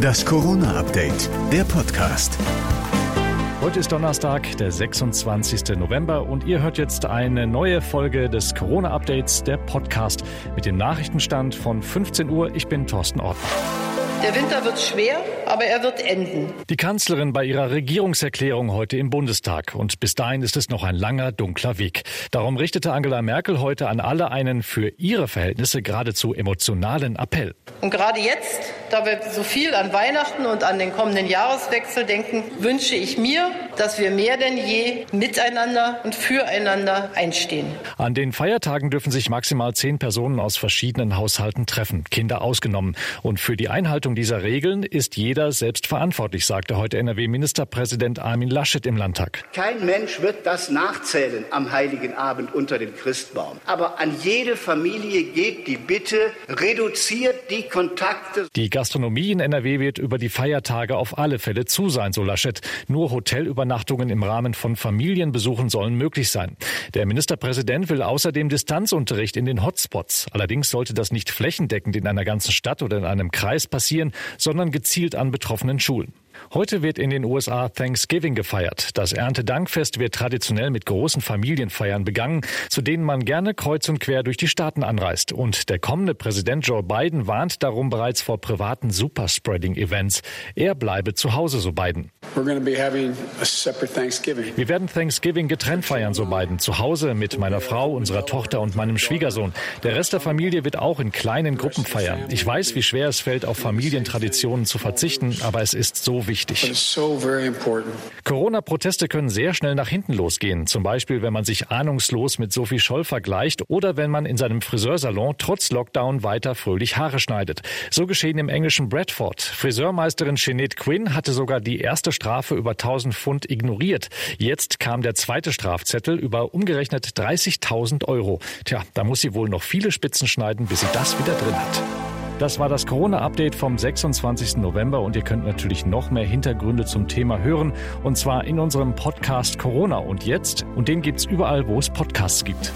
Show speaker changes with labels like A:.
A: Das Corona-Update, der Podcast.
B: Heute ist Donnerstag, der 26. November und ihr hört jetzt eine neue Folge des Corona-Updates, der Podcast mit dem Nachrichtenstand von 15 Uhr. Ich bin Thorsten Ort.
C: Der Winter wird schwer, aber er wird enden.
B: Die Kanzlerin bei ihrer Regierungserklärung heute im Bundestag. Und bis dahin ist es noch ein langer, dunkler Weg. Darum richtete Angela Merkel heute an alle einen für ihre Verhältnisse geradezu emotionalen Appell.
C: Und gerade jetzt, da wir so viel an Weihnachten und an den kommenden Jahreswechsel denken, wünsche ich mir, dass wir mehr denn je miteinander und füreinander einstehen.
B: An den Feiertagen dürfen sich maximal zehn Personen aus verschiedenen Haushalten treffen, Kinder ausgenommen. Und für die Einhaltung dieser Regeln ist jeder selbst verantwortlich, sagte heute NRW-Ministerpräsident Armin Laschet im Landtag.
D: Kein Mensch wird das nachzählen am heiligen Abend unter dem Christbaum. Aber an jede Familie geht die Bitte, reduziert die Kontakte.
B: Die Gastronomie in NRW wird über die Feiertage auf alle Fälle zu sein, so Laschet. Nur Hotelübernachtungen im Rahmen von Familienbesuchen sollen möglich sein. Der Ministerpräsident will außerdem Distanzunterricht in den Hotspots. Allerdings sollte das nicht flächendeckend in einer ganzen Stadt oder in einem Kreis passieren, sondern gezielt an betroffenen Schulen. Heute wird in den USA Thanksgiving gefeiert. Das Erntedankfest wird traditionell mit großen Familienfeiern begangen, zu denen man gerne kreuz und quer durch die Staaten anreist. Und der kommende Präsident Joe Biden warnt darum bereits vor privaten Superspreading-Events. Er bleibe zu Hause, so Biden. Wir werden Thanksgiving getrennt feiern, so Biden. Zu Hause mit meiner Frau, unserer Tochter und meinem Schwiegersohn. Der Rest der Familie wird auch in kleinen Gruppen feiern. Ich weiß, wie schwer es fällt, auf Familientraditionen zu verzichten, aber es ist so wichtig. Corona-Proteste können sehr schnell nach hinten losgehen. Zum Beispiel, wenn man sich ahnungslos mit Sophie Scholl vergleicht oder wenn man in seinem Friseursalon trotz Lockdown weiter fröhlich Haare schneidet. So geschehen im englischen Bradford. Friseurmeisterin Sinead Quinn hatte sogar die erste Strafe über 1000 Pfund ignoriert. Jetzt kam der zweite Strafzettel über umgerechnet 30.000 Euro. Tja, da muss sie wohl noch viele Spitzen schneiden, bis sie das wieder drin hat. Das war das Corona-Update vom 26. November und ihr könnt natürlich noch mehr Hintergründe zum Thema hören und zwar in unserem Podcast Corona und jetzt und den gibt's überall, wo es Podcasts gibt.